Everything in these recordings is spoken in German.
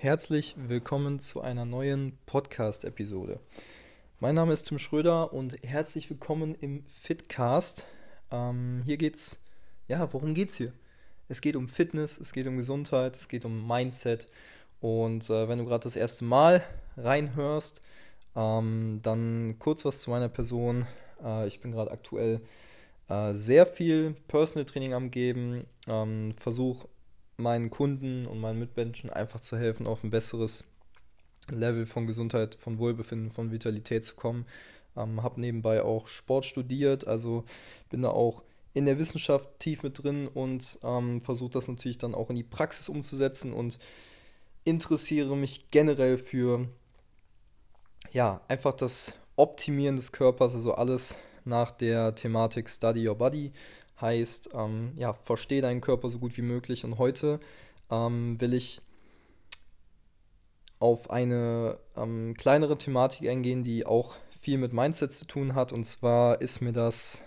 Herzlich willkommen zu einer neuen Podcast-Episode. Mein Name ist Tim Schröder und herzlich willkommen im Fitcast. Ähm, hier geht's, ja, worum geht's hier? Es geht um Fitness, es geht um Gesundheit, es geht um Mindset. Und äh, wenn du gerade das erste Mal reinhörst, ähm, dann kurz was zu meiner Person. Äh, ich bin gerade aktuell äh, sehr viel Personal Training am Geben, ähm, versuche meinen Kunden und meinen Mitmenschen einfach zu helfen, auf ein besseres Level von Gesundheit, von Wohlbefinden, von Vitalität zu kommen. Ähm, habe nebenbei auch Sport studiert, also bin da auch in der Wissenschaft tief mit drin und ähm, versuche das natürlich dann auch in die Praxis umzusetzen und interessiere mich generell für ja einfach das Optimieren des Körpers, also alles nach der Thematik Study Your Body. Heißt, ähm, ja, verstehe deinen Körper so gut wie möglich. Und heute ähm, will ich auf eine ähm, kleinere Thematik eingehen, die auch viel mit Mindset zu tun hat. Und zwar ist mir das,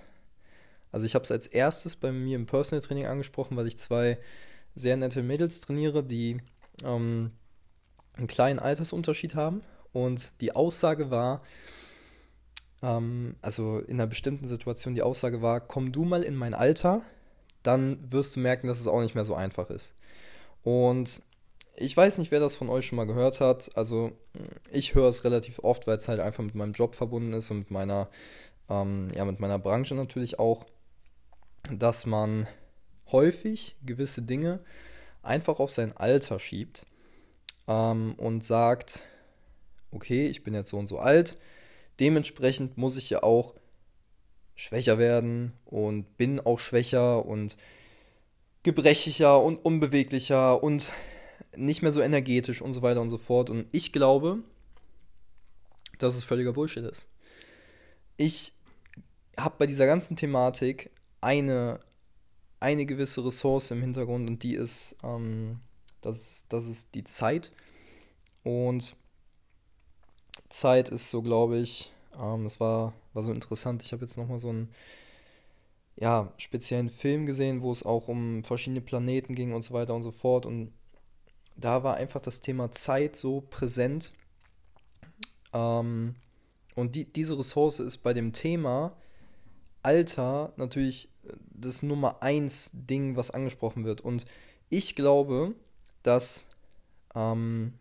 also ich habe es als erstes bei mir im Personal Training angesprochen, weil ich zwei sehr nette Mädels trainiere, die ähm, einen kleinen Altersunterschied haben. Und die Aussage war, ähm, also in einer bestimmten Situation die Aussage war, komm du mal in mein Alter, dann wirst du merken, dass es auch nicht mehr so einfach ist. Und ich weiß nicht, wer das von euch schon mal gehört hat. Also ich höre es relativ oft, weil es halt einfach mit meinem Job verbunden ist und mit meiner, ähm, ja, mit meiner Branche natürlich auch, dass man häufig gewisse Dinge einfach auf sein Alter schiebt ähm, und sagt, okay, ich bin jetzt so und so alt, dementsprechend muss ich ja auch schwächer werden und bin auch schwächer und gebrechlicher und unbeweglicher und nicht mehr so energetisch und so weiter und so fort. Und ich glaube, dass es völliger Bullshit ist. Ich habe bei dieser ganzen Thematik eine, eine gewisse Ressource im Hintergrund und die ist, ähm, das, das ist die Zeit. Und Zeit ist so, glaube ich, ähm, es war, war so interessant. Ich habe jetzt nochmal so einen ja, speziellen Film gesehen, wo es auch um verschiedene Planeten ging und so weiter und so fort. Und da war einfach das Thema Zeit so präsent. Ähm, und die, diese Ressource ist bei dem Thema Alter natürlich das Nummer eins Ding, was angesprochen wird. Und ich glaube, dass ähm,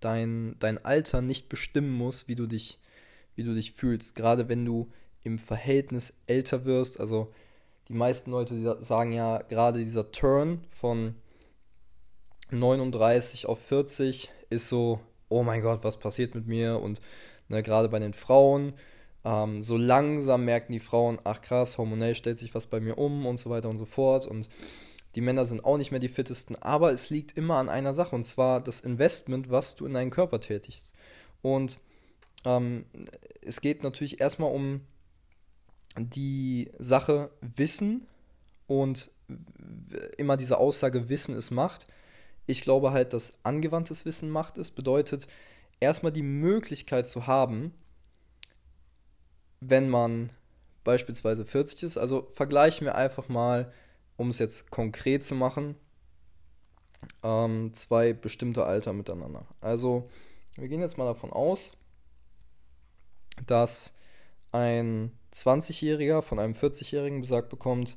dein, dein Alter nicht bestimmen muss, wie du dich, wie du dich fühlst. Gerade wenn du im Verhältnis älter wirst. Also die meisten Leute sagen ja, gerade dieser Turn von 39 auf 40 ist so, oh mein Gott, was passiert mit mir? Und ne, gerade bei den Frauen, ähm, so langsam merken die Frauen, ach krass, hormonell stellt sich was bei mir um und so weiter und so fort. Und die Männer sind auch nicht mehr die fittesten, aber es liegt immer an einer Sache und zwar das Investment, was du in deinen Körper tätigst. Und ähm, es geht natürlich erstmal um die Sache Wissen und immer diese Aussage Wissen ist Macht. Ich glaube halt, dass angewandtes Wissen Macht ist, bedeutet erstmal die Möglichkeit zu haben, wenn man beispielsweise 40 ist. Also vergleichen wir einfach mal um es jetzt konkret zu machen, ähm, zwei bestimmte Alter miteinander. Also wir gehen jetzt mal davon aus, dass ein 20-Jähriger von einem 40-Jährigen besagt bekommt,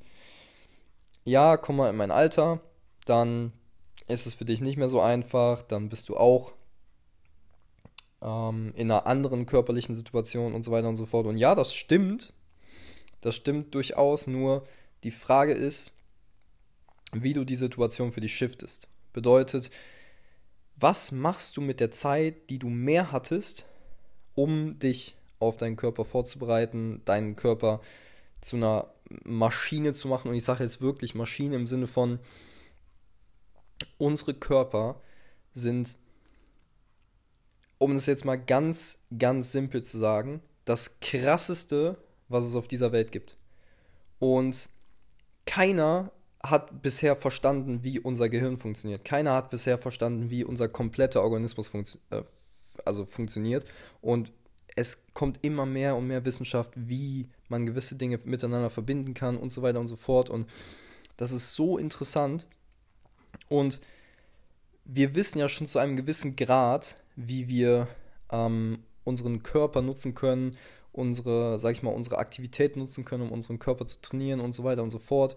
ja, komm mal in mein Alter, dann ist es für dich nicht mehr so einfach, dann bist du auch ähm, in einer anderen körperlichen Situation und so weiter und so fort. Und ja, das stimmt, das stimmt durchaus, nur die Frage ist, wie du die Situation für dich shiftest. Bedeutet, was machst du mit der Zeit, die du mehr hattest, um dich auf deinen Körper vorzubereiten, deinen Körper zu einer Maschine zu machen. Und ich sage jetzt wirklich Maschine im Sinne von, unsere Körper sind, um es jetzt mal ganz, ganz simpel zu sagen, das Krasseste, was es auf dieser Welt gibt. Und keiner hat bisher verstanden, wie unser Gehirn funktioniert. Keiner hat bisher verstanden, wie unser kompletter Organismus funktio äh, also funktioniert. Und es kommt immer mehr und mehr Wissenschaft, wie man gewisse Dinge miteinander verbinden kann und so weiter und so fort. Und das ist so interessant. Und wir wissen ja schon zu einem gewissen Grad, wie wir ähm, unseren Körper nutzen können, unsere, sag ich mal, unsere Aktivität nutzen können, um unseren Körper zu trainieren und so weiter und so fort.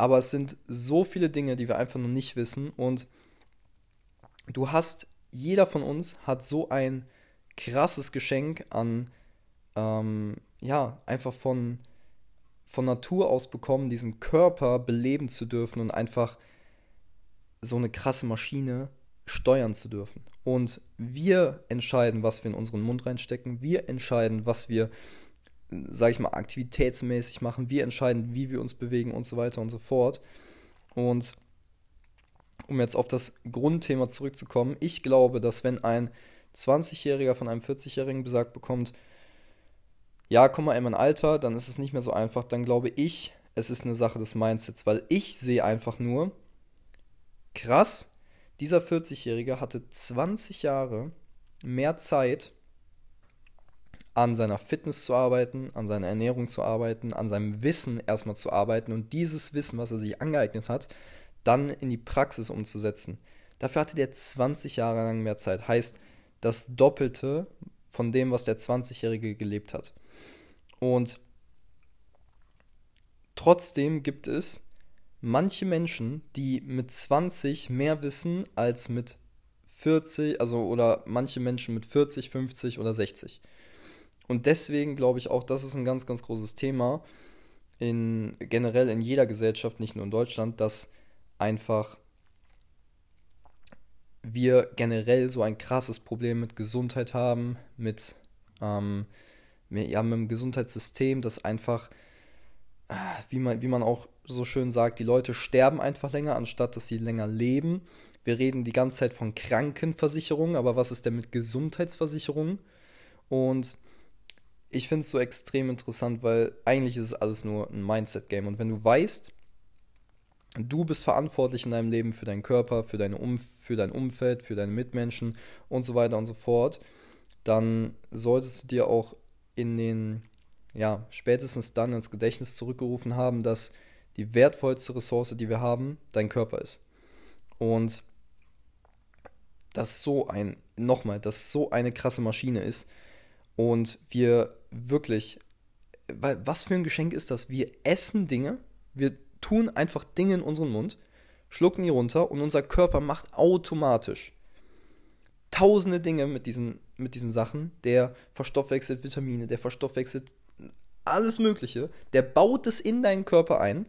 Aber es sind so viele Dinge, die wir einfach noch nicht wissen. Und du hast, jeder von uns hat so ein krasses Geschenk an, ähm, ja, einfach von, von Natur aus bekommen, diesen Körper beleben zu dürfen und einfach so eine krasse Maschine steuern zu dürfen. Und wir entscheiden, was wir in unseren Mund reinstecken. Wir entscheiden, was wir, sage ich mal, aktivitätsmäßig machen. Wir entscheiden, wie wir uns bewegen und so weiter und so fort. Und um jetzt auf das Grundthema zurückzukommen, ich glaube, dass wenn ein 20-Jähriger von einem 40-Jährigen besagt bekommt, ja, komm mal in mein Alter, dann ist es nicht mehr so einfach, dann glaube ich, es ist eine Sache des Mindsets, weil ich sehe einfach nur, krass, dieser 40-Jährige hatte 20 Jahre mehr Zeit, an seiner Fitness zu arbeiten, an seiner Ernährung zu arbeiten, an seinem Wissen erstmal zu arbeiten und dieses Wissen, was er sich angeeignet hat, dann in die Praxis umzusetzen. Dafür hatte der 20 Jahre lang mehr Zeit. Heißt, das Doppelte von dem, was der 20-Jährige gelebt hat. Und trotzdem gibt es manche Menschen, die mit 20 mehr wissen als mit 40, also oder manche Menschen mit 40, 50 oder 60. Und deswegen glaube ich auch, das ist ein ganz, ganz großes Thema in generell in jeder Gesellschaft, nicht nur in Deutschland, dass einfach wir generell so ein krasses Problem mit Gesundheit haben, mit, ähm, ja, mit dem Gesundheitssystem, das einfach, wie man, wie man auch so schön sagt, die Leute sterben einfach länger, anstatt dass sie länger leben. Wir reden die ganze Zeit von Krankenversicherung, aber was ist denn mit Gesundheitsversicherung? Und ich finde es so extrem interessant, weil eigentlich ist es alles nur ein Mindset-Game. Und wenn du weißt, du bist verantwortlich in deinem Leben für deinen Körper, für, deine um für dein Umfeld, für deine Mitmenschen und so weiter und so fort, dann solltest du dir auch in den, ja, spätestens dann ins Gedächtnis zurückgerufen haben, dass die wertvollste Ressource, die wir haben, dein Körper ist. Und das so ein, nochmal, dass so eine krasse Maschine ist und wir wirklich, weil was für ein Geschenk ist das? Wir essen Dinge, wir tun einfach Dinge in unseren Mund, schlucken die runter und unser Körper macht automatisch tausende Dinge mit diesen, mit diesen Sachen. Der verstoffwechselt Vitamine, der verstoffwechselt alles Mögliche. Der baut es in deinen Körper ein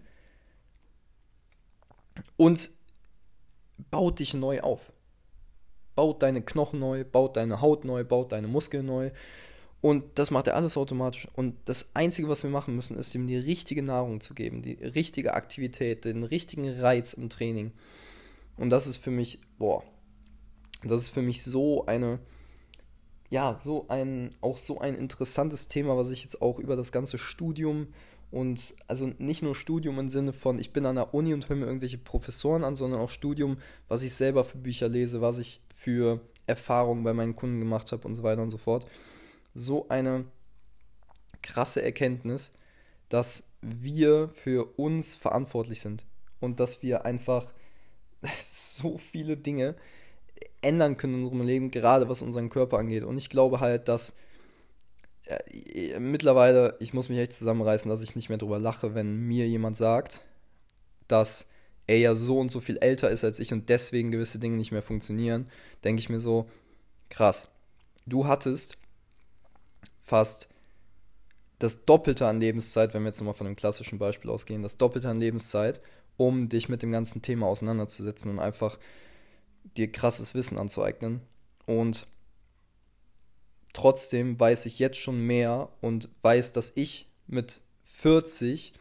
und baut dich neu auf. Baut deine Knochen neu, baut deine Haut neu, baut deine Muskeln neu. Und das macht er alles automatisch. Und das Einzige, was wir machen müssen, ist ihm die richtige Nahrung zu geben, die richtige Aktivität, den richtigen Reiz im Training. Und das ist für mich, boah, das ist für mich so eine, ja, so ein, auch so ein interessantes Thema, was ich jetzt auch über das ganze Studium und also nicht nur Studium im Sinne von, ich bin an der Uni und höre mir irgendwelche Professoren an, sondern auch Studium, was ich selber für Bücher lese, was ich für Erfahrungen bei meinen Kunden gemacht habe und so weiter und so fort so eine krasse Erkenntnis, dass wir für uns verantwortlich sind und dass wir einfach so viele Dinge ändern können in unserem Leben, gerade was unseren Körper angeht. Und ich glaube halt, dass äh, mittlerweile, ich muss mich echt zusammenreißen, dass ich nicht mehr drüber lache, wenn mir jemand sagt, dass er ja so und so viel älter ist als ich und deswegen gewisse Dinge nicht mehr funktionieren, denke ich mir so, krass. Du hattest fast das Doppelte an Lebenszeit, wenn wir jetzt nochmal von einem klassischen Beispiel ausgehen, das Doppelte an Lebenszeit, um dich mit dem ganzen Thema auseinanderzusetzen und einfach dir krasses Wissen anzueignen. Und trotzdem weiß ich jetzt schon mehr und weiß, dass ich mit 40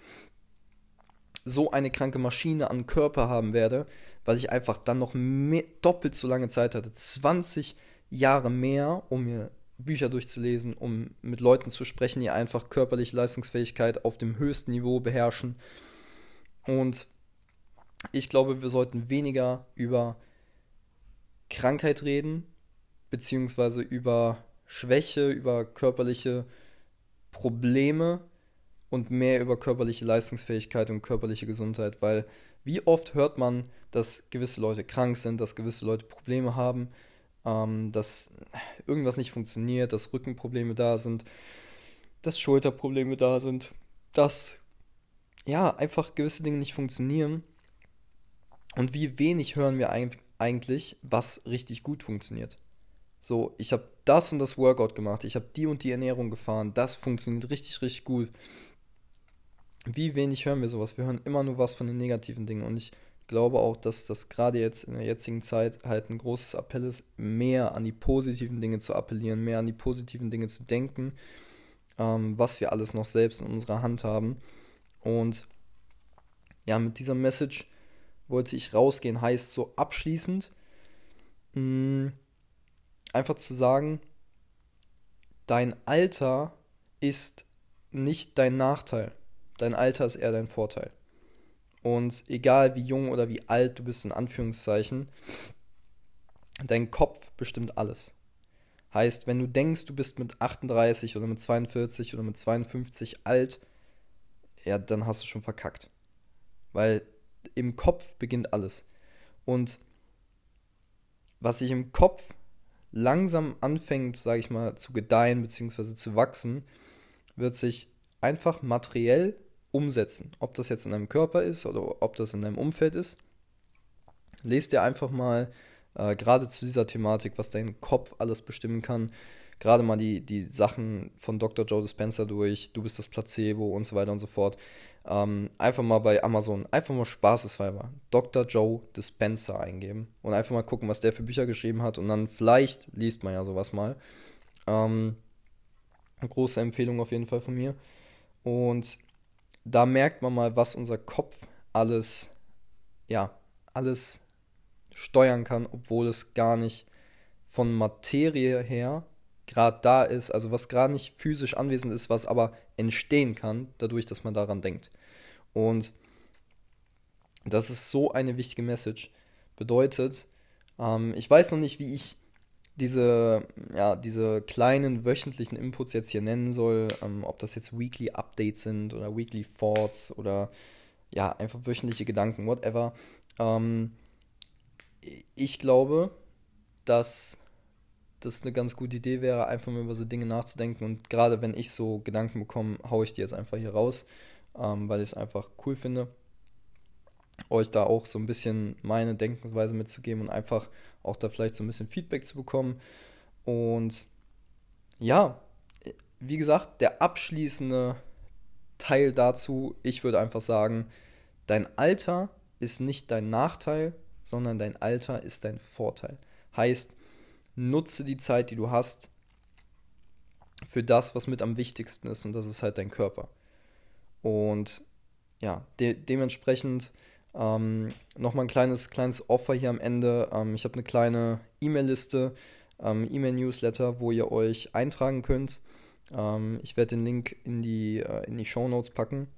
so eine kranke Maschine an Körper haben werde, weil ich einfach dann noch mehr, doppelt so lange Zeit hatte, 20 Jahre mehr, um mir Bücher durchzulesen, um mit Leuten zu sprechen, die einfach körperliche Leistungsfähigkeit auf dem höchsten Niveau beherrschen. Und ich glaube, wir sollten weniger über Krankheit reden, beziehungsweise über Schwäche, über körperliche Probleme und mehr über körperliche Leistungsfähigkeit und körperliche Gesundheit, weil Wie oft hört man, dass gewisse Leute krank sind, dass gewisse Leute Probleme haben, ähm, dass irgendwas nicht funktioniert, dass Rückenprobleme da sind, dass Schulterprobleme da sind, dass ja einfach gewisse Dinge nicht funktionieren. Und wie wenig hören wir eigentlich, was richtig gut funktioniert. So, ich habe das und das Workout gemacht, ich habe die und die Ernährung gefahren, das funktioniert richtig, richtig gut. Wie wenig hören wir sowas? Wir hören immer nur was von den negativen Dingen und ich glaube auch, dass das gerade jetzt in der jetzigen Zeit halt ein großes Appell ist, mehr an die positiven Dinge zu appellieren, mehr an die positiven Dinge zu denken, ähm, was wir alles noch selbst in unserer Hand haben. Und ja, mit dieser Message wollte ich rausgehen, heißt so abschließend, mh, mm, einfach zu sagen, dein Alter ist nicht dein Nachteil. Dein Alter ist eher dein Vorteil. Und egal wie jung oder wie alt du bist, in Anführungszeichen, dein Kopf bestimmt alles. Heißt, wenn du denkst, du bist mit 38 oder mit 42 oder mit 52 alt, ja, dann hast du schon verkackt. Weil im Kopf beginnt alles. Und was sich im Kopf langsam anfängt, sage ich mal, zu gedeihen bzw. zu wachsen, wird sich einfach materiell umsetzen. Ob das jetzt in deinem Körper ist oder ob das in deinem Umfeld ist. Lest dir einfach mal äh, gerade zu dieser Thematik, was dein Kopf alles bestimmen kann, gerade mal die, die Sachen von Dr. Joe Dispenza durch, du bist das Placebo und so weiter und so fort. Ähm, einfach mal bei Amazon, einfach mal spaßeshalber Dr. Joe Dispenza eingeben und einfach mal gucken, was der für Bücher geschrieben hat und dann vielleicht liest man ja sowas mal. Ähm, große Empfehlung auf jeden Fall von mir. Und da merkt man mal, was unser Kopf alles, ja, alles steuern kann, obwohl es gar nicht von Materie her gerade da ist, also was gerade nicht physisch anwesend ist, was aber entstehen kann, dadurch, dass man daran denkt. Und das ist so eine wichtige Message. Bedeutet, ähm, ich weiß noch nicht, wie ich diese, ja, diese kleinen wöchentlichen Inputs jetzt hier nennen soll, ähm, ob das jetzt Weekly Updates sind oder Weekly Thoughts oder ja, einfach wöchentliche Gedanken, whatever. Ähm, ich glaube, dass das eine ganz gute Idee wäre, einfach mal über so Dinge nachzudenken. Und gerade wenn ich so Gedanken bekomme, haue ich die jetzt einfach hier raus, ähm, weil ich es einfach cool finde, euch da auch so ein bisschen meine Denkensweise mitzugeben und einfach auch da vielleicht so ein bisschen Feedback zu bekommen. Und ja, wie gesagt, der abschließende Teil dazu, ich würde einfach sagen, dein Alter ist nicht dein Nachteil, sondern dein Alter ist dein Vorteil. Heißt, nutze die Zeit, die du hast, für das, was mit am wichtigsten ist, und das ist halt dein Körper. Und ja, de dementsprechend ähm, Nochmal ein kleines, kleines Offer hier am Ende. Ähm, ich habe eine kleine E-Mail-Liste, ähm, E-Mail-Newsletter, wo ihr euch eintragen könnt. Ähm, ich werde den Link in die, äh, in die Show Notes packen.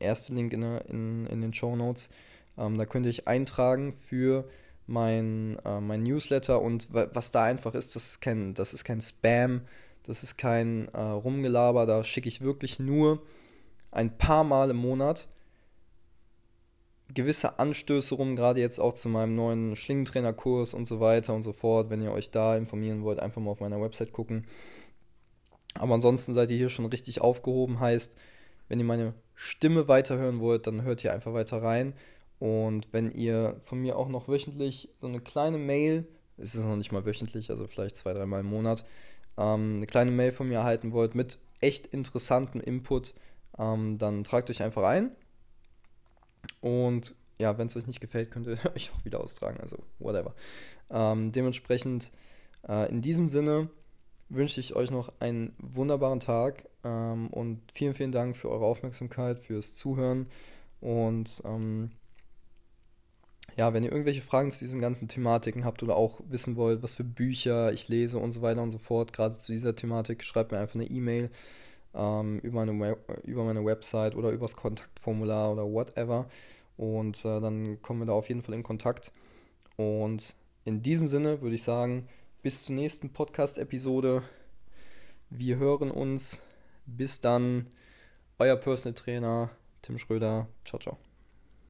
Der erste Link in, in, in den Show Notes. Ähm, da könnt ihr euch eintragen für mein, äh, mein Newsletter und was da einfach ist, das ist kein, das ist kein Spam, das ist kein äh, Rumgelaber, da schicke ich wirklich nur ein paar Mal im Monat gewisse Anstöße rum, gerade jetzt auch zu meinem neuen Schlingentrainerkurs und so weiter und so fort. Wenn ihr euch da informieren wollt, einfach mal auf meiner Website gucken. Aber ansonsten seid ihr hier schon richtig aufgehoben. Heißt, wenn ihr meine Stimme weiterhören wollt, dann hört ihr einfach weiter rein. Und wenn ihr von mir auch noch wöchentlich so eine kleine Mail, es ist noch nicht mal wöchentlich, also vielleicht zwei, dreimal im Monat, ähm, eine kleine Mail von mir erhalten wollt mit echt interessantem Input, ähm, dann tragt euch einfach ein. Und ja, wenn es euch nicht gefällt, könnt ihr euch auch wieder austragen, also whatever. Ähm, dementsprechend, äh, in diesem Sinne wünsche ich euch noch einen wunderbaren Tag ähm, und vielen, vielen Dank für eure Aufmerksamkeit, fürs Zuhören und ähm, ja, wenn ihr irgendwelche Fragen zu diesen ganzen Thematiken habt oder auch wissen wollt, was für Bücher ich lese und so weiter und so fort, gerade zu dieser Thematik, schreibt mir einfach eine E-Mail ähm, über, meine über meine Website oder übers Kontaktformular oder whatever. Und äh, dann kommen wir da auf jeden Fall in Kontakt. Und in diesem Sinne würde ich sagen, bis zur nächsten Podcast-Episode. Wir hören uns. Bis dann. Euer Personal Trainer Tim Schröder. Ciao, ciao.